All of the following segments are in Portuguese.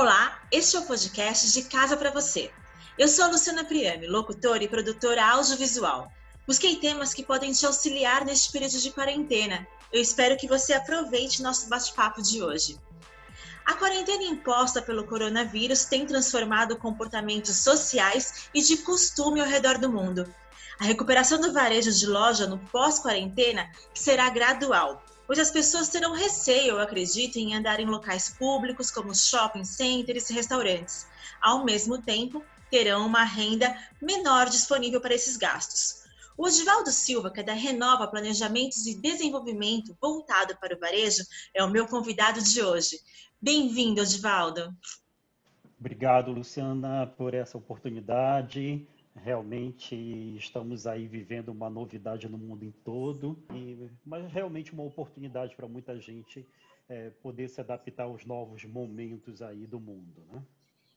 Olá, este é o podcast de Casa para Você. Eu sou Luciana Priame, locutora e produtora audiovisual. Busquei temas que podem te auxiliar neste período de quarentena. Eu espero que você aproveite nosso bate-papo de hoje. A quarentena imposta pelo coronavírus tem transformado comportamentos sociais e de costume ao redor do mundo. A recuperação do varejo de loja no pós-quarentena será gradual, pois as pessoas terão receio, eu acredito, em andar em locais públicos como shopping centers e restaurantes. Ao mesmo tempo, terão uma renda menor disponível para esses gastos. O Odivaldo Silva, que é da Renova Planejamentos e Desenvolvimento voltado para o varejo, é o meu convidado de hoje. Bem-vindo, Odivaldo. Obrigado, Luciana, por essa oportunidade. Realmente estamos aí vivendo uma novidade no mundo em todo, e, mas realmente uma oportunidade para muita gente é, poder se adaptar aos novos momentos aí do mundo, né?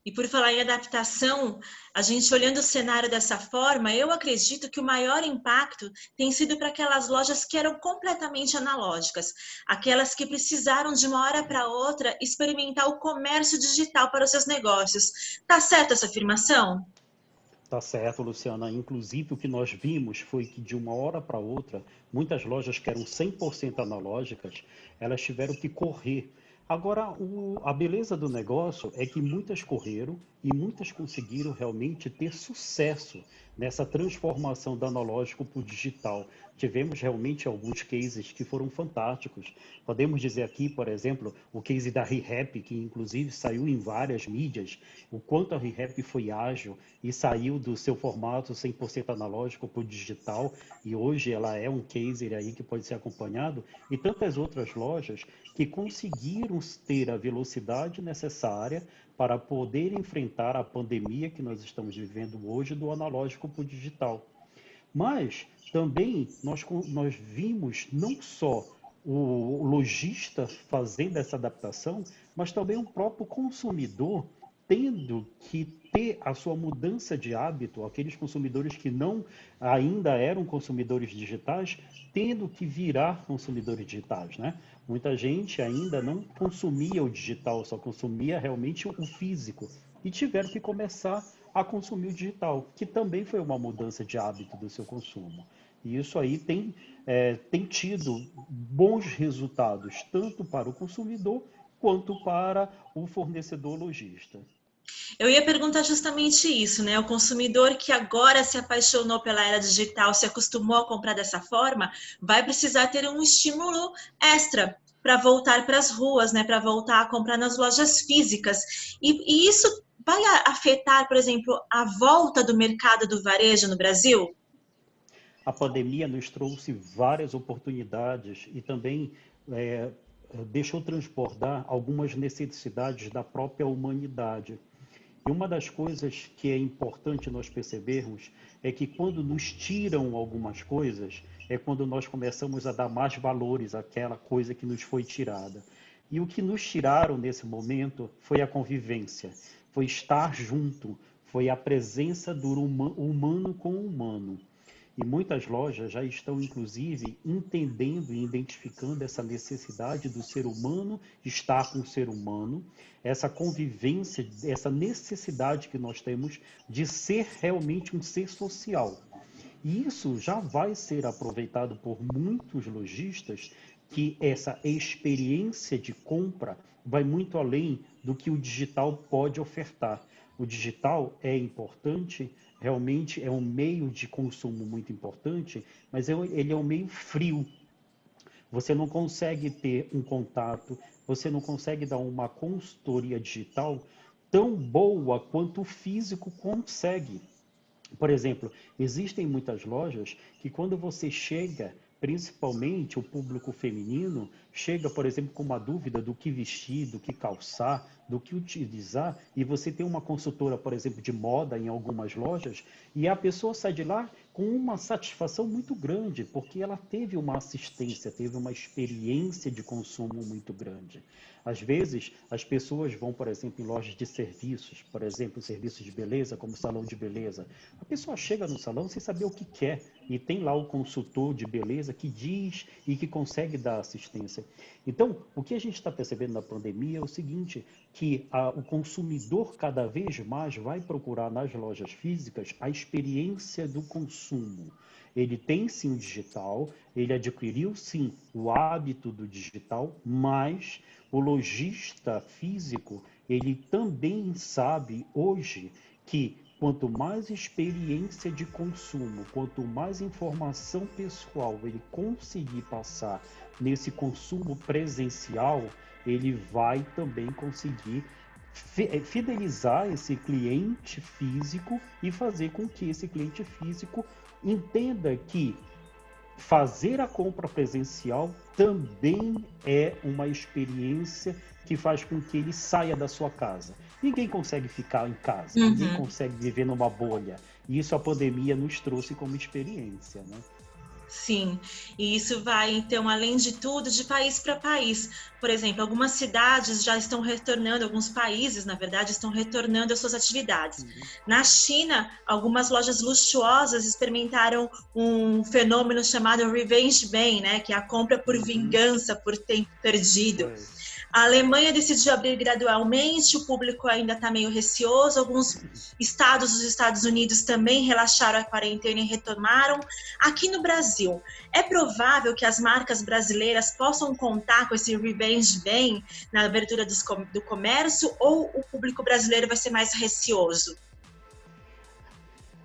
E por falar em adaptação, a gente olhando o cenário dessa forma, eu acredito que o maior impacto tem sido para aquelas lojas que eram completamente analógicas, aquelas que precisaram de uma hora para outra experimentar o comércio digital para os seus negócios. Tá certa essa afirmação? Tá certo, Luciana. Inclusive, o que nós vimos foi que de uma hora para outra, muitas lojas que eram 100% analógicas, elas tiveram que correr. Agora, o, a beleza do negócio é que muitas correram e muitas conseguiram realmente ter sucesso nessa transformação do analógico para o digital. Tivemos realmente alguns cases que foram fantásticos. Podemos dizer aqui, por exemplo, o case da ReHap, que inclusive saiu em várias mídias, o quanto a ReHap foi ágil e saiu do seu formato 100% analógico para o digital, e hoje ela é um case aí que pode ser acompanhado, e tantas outras lojas que conseguiram ter a velocidade necessária para poder enfrentar a pandemia que nós estamos vivendo hoje do analógico para o digital. Mas também nós, nós vimos não só o lojista fazendo essa adaptação, mas também o próprio consumidor tendo que ter a sua mudança de hábito, aqueles consumidores que não ainda eram consumidores digitais, tendo que virar consumidores digitais, né? Muita gente ainda não consumia o digital, só consumia realmente o físico e tiveram que começar a consumir digital, que também foi uma mudança de hábito do seu consumo. E isso aí tem, é, tem tido bons resultados, tanto para o consumidor quanto para o fornecedor lojista. Eu ia perguntar justamente isso, né? O consumidor que agora se apaixonou pela era digital, se acostumou a comprar dessa forma, vai precisar ter um estímulo extra para voltar para as ruas, né? Para voltar a comprar nas lojas físicas. E, e isso vai afetar, por exemplo, a volta do mercado do varejo no Brasil? A pandemia nos trouxe várias oportunidades e também é, deixou transbordar algumas necessidades da própria humanidade. E uma das coisas que é importante nós percebermos é que quando nos tiram algumas coisas, é quando nós começamos a dar mais valores àquela coisa que nos foi tirada. E o que nos tiraram nesse momento foi a convivência, foi estar junto, foi a presença do humano com o humano. E muitas lojas já estão, inclusive, entendendo e identificando essa necessidade do ser humano estar com o ser humano, essa convivência, essa necessidade que nós temos de ser realmente um ser social. E isso já vai ser aproveitado por muitos lojistas que essa experiência de compra vai muito além do que o digital pode ofertar. O digital é importante, realmente é um meio de consumo muito importante, mas é ele é um meio frio. Você não consegue ter um contato, você não consegue dar uma consultoria digital tão boa quanto o físico consegue. Por exemplo, existem muitas lojas que quando você chega principalmente o público feminino, chega, por exemplo, com uma dúvida do que vestir, do que calçar, do que utilizar, e você tem uma consultora, por exemplo, de moda em algumas lojas, e a pessoa sai de lá com uma satisfação muito grande, porque ela teve uma assistência, teve uma experiência de consumo muito grande. Às vezes, as pessoas vão, por exemplo, em lojas de serviços, por exemplo, serviços de beleza, como salão de beleza. A pessoa chega no salão sem saber o que quer, e tem lá o consultor de beleza que diz e que consegue dar assistência. Então, o que a gente está percebendo na pandemia é o seguinte, que a, o consumidor cada vez mais vai procurar nas lojas físicas a experiência do consumo. Ele tem sim o digital, ele adquiriu sim o hábito do digital, mas o lojista físico, ele também sabe hoje que quanto mais experiência de consumo, quanto mais informação pessoal ele conseguir passar nesse consumo presencial, ele vai também conseguir eh, fidelizar esse cliente físico e fazer com que esse cliente físico entenda que fazer a compra presencial também é uma experiência que faz com que ele saia da sua casa. Ninguém consegue ficar em casa, uhum. ninguém consegue viver numa bolha. E isso a pandemia nos trouxe como experiência, né? Sim, e isso vai, então, além de tudo, de país para país. Por exemplo, algumas cidades já estão retornando, alguns países, na verdade, estão retornando às suas atividades. Uhum. Na China, algumas lojas luxuosas experimentaram um fenômeno chamado revenge buying, né, que é a compra por uhum. vingança, por tempo perdido. A Alemanha decidiu abrir gradualmente, o público ainda está meio receoso. Alguns estados dos Estados Unidos também relaxaram a quarentena e retomaram. Aqui no Brasil, é provável que as marcas brasileiras possam contar com esse revenge bem na abertura do comércio ou o público brasileiro vai ser mais receoso?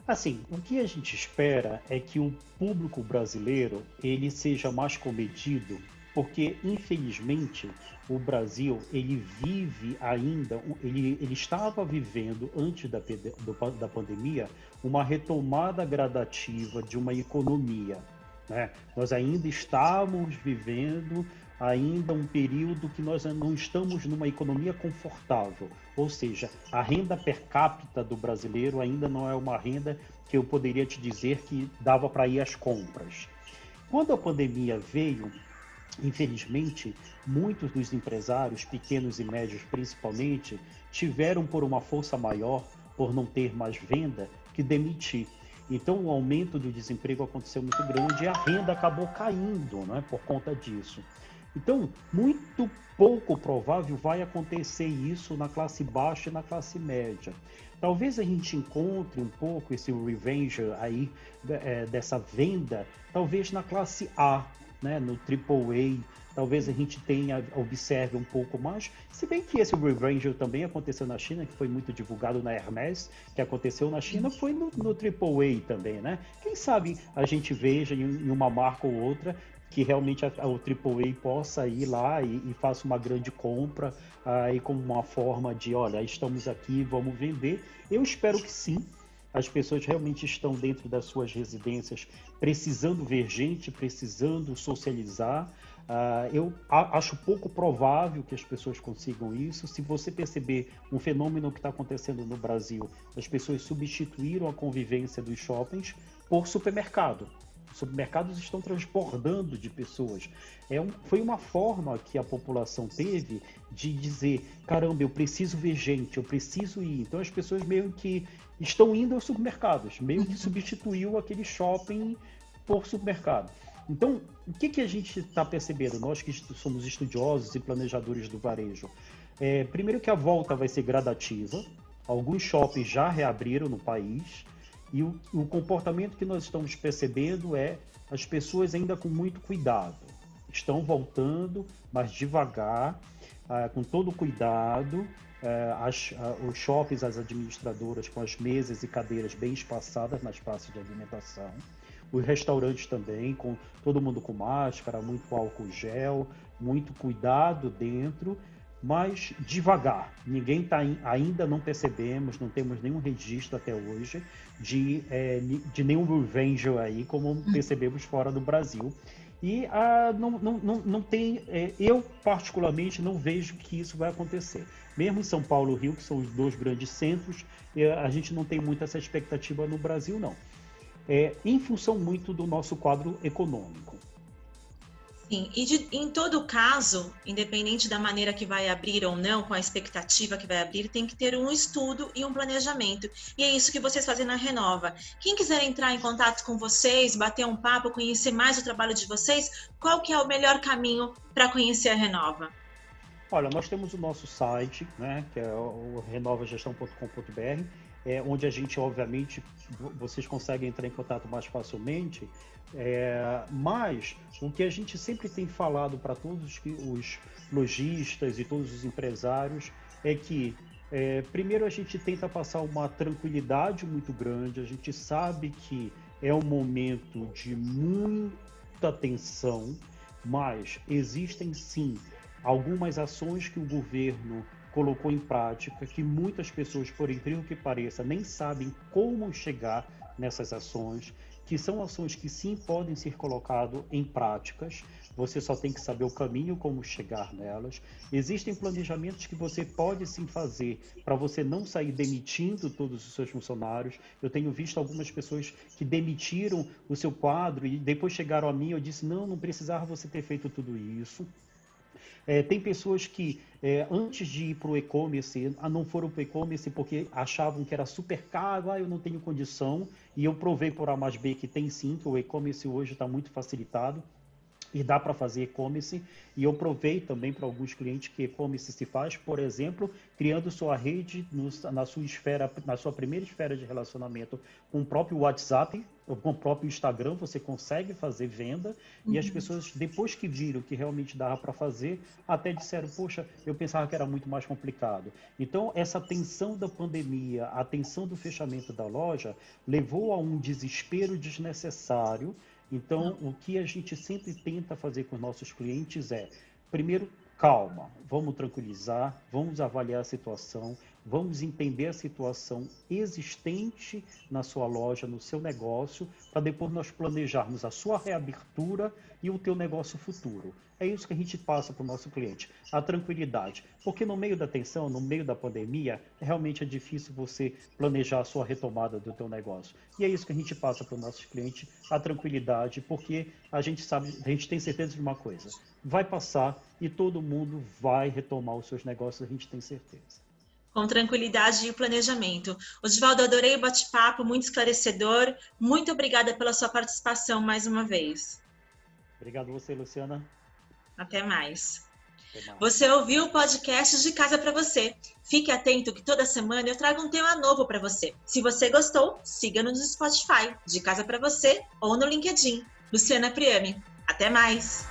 Assim, o que a gente espera é que o público brasileiro ele seja mais comedido porque infelizmente o Brasil ele vive ainda, ele, ele estava vivendo antes da, da pandemia uma retomada gradativa de uma economia. Né? Nós ainda estávamos vivendo ainda um período que nós não estamos numa economia confortável, ou seja, a renda per capita do brasileiro ainda não é uma renda que eu poderia te dizer que dava para ir às compras. Quando a pandemia veio, Infelizmente, muitos dos empresários, pequenos e médios principalmente, tiveram por uma força maior, por não ter mais venda, que demitir. Então, o aumento do desemprego aconteceu muito grande e a renda acabou caindo né, por conta disso. Então, muito pouco provável vai acontecer isso na classe baixa e na classe média. Talvez a gente encontre um pouco esse revenge aí é, dessa venda, talvez na classe A, né, no AAA, talvez a gente tenha, observe um pouco mais. Se bem que esse Revenge também aconteceu na China, que foi muito divulgado na Hermes, que aconteceu na China, foi no, no AAA também, né? Quem sabe a gente veja em, em uma marca ou outra que realmente a, a, o AAA possa ir lá e, e faça uma grande compra aí como uma forma de, olha, estamos aqui, vamos vender. Eu espero que sim, as pessoas realmente estão dentro das suas residências precisando ver gente, precisando socializar. Uh, eu acho pouco provável que as pessoas consigam isso. Se você perceber um fenômeno que está acontecendo no Brasil, as pessoas substituíram a convivência dos shoppings por supermercado. Os supermercados estão transbordando de pessoas. É um, foi uma forma que a população teve de dizer: caramba, eu preciso ver gente, eu preciso ir. Então as pessoas meio que estão indo aos supermercados, meio que substituiu aquele shopping por supermercado. Então, o que, que a gente está percebendo, nós que somos estudiosos e planejadores do varejo? É, primeiro que a volta vai ser gradativa, alguns shoppings já reabriram no país, e o, o comportamento que nós estamos percebendo é as pessoas ainda com muito cuidado. Estão voltando, mas devagar, ah, com todo cuidado, é, as, os shoppings, as administradoras com as mesas e cadeiras bem espaçadas nas praças de alimentação. Os restaurantes também, com todo mundo com máscara, muito álcool gel, muito cuidado dentro, mas devagar. Ninguém tá ainda não percebemos, não temos nenhum registro até hoje de, é, de nenhum revenge aí, como hum. percebemos fora do Brasil. E ah, não, não, não, não tem, é, eu particularmente não vejo que isso vai acontecer. Mesmo em São Paulo e Rio, que são os dois grandes centros, é, a gente não tem muito essa expectativa no Brasil, não. É, em função muito do nosso quadro econômico. Sim, e de, em todo caso, independente da maneira que vai abrir ou não, com a expectativa que vai abrir, tem que ter um estudo e um planejamento. E é isso que vocês fazem na Renova. Quem quiser entrar em contato com vocês, bater um papo, conhecer mais o trabalho de vocês, qual que é o melhor caminho para conhecer a Renova? Olha, nós temos o nosso site, né, que é o renovagestão.com.br, é, onde a gente, obviamente, vocês conseguem entrar em contato mais facilmente, é, mas o que a gente sempre tem falado para todos os lojistas e todos os empresários é que é, primeiro a gente tenta passar uma tranquilidade muito grande, a gente sabe que é um momento de muita tensão, mas existem sim algumas ações que o governo colocou em prática que muitas pessoas, por incrível que pareça, nem sabem como chegar nessas ações, que são ações que sim podem ser colocadas em práticas, você só tem que saber o caminho como chegar nelas. Existem planejamentos que você pode sim fazer para você não sair demitindo todos os seus funcionários. Eu tenho visto algumas pessoas que demitiram o seu quadro e depois chegaram a mim eu disse: não, não precisava você ter feito tudo isso. É, tem pessoas que, é, antes de ir para o e-commerce, ah, não foram para o e-commerce porque achavam que era super caro, ah, eu não tenho condição, e eu provei por A mais B que tem sim, que o e-commerce hoje está muito facilitado e dá para fazer e-commerce. E eu provei também para alguns clientes que e-commerce se faz, por exemplo, criando sua rede no, na sua esfera, na sua primeira esfera de relacionamento com o próprio WhatsApp, ou com o próprio Instagram, você consegue fazer venda. Uhum. E as uhum. pessoas, depois que viram que realmente dava para fazer, até disseram: Poxa, eu pensava que era muito mais complicado. Então, essa tensão da pandemia, a tensão do fechamento da loja, levou a um desespero desnecessário então, o que a gente sempre tenta fazer com os nossos clientes é, primeiro, calma, vamos tranquilizar, vamos avaliar a situação, vamos entender a situação existente na sua loja, no seu negócio, para depois nós planejarmos a sua reabertura e o teu negócio futuro. É isso que a gente passa para o nosso cliente, a tranquilidade. Porque no meio da tensão, no meio da pandemia, realmente é difícil você planejar a sua retomada do teu negócio. E é isso que a gente passa para o nosso cliente, a tranquilidade, porque a gente sabe, a gente tem certeza de uma coisa, vai passar e todo mundo vai retomar os seus negócios, a gente tem certeza com tranquilidade e planejamento. Osvaldo, adorei o bate-papo, muito esclarecedor. Muito obrigada pela sua participação mais uma vez. Obrigado você, Luciana. Até mais. Até mais. Você ouviu o podcast de Casa para Você. Fique atento que toda semana eu trago um tema novo para você. Se você gostou, siga-nos no Spotify, de Casa para Você ou no LinkedIn. Luciana Priame. Até mais.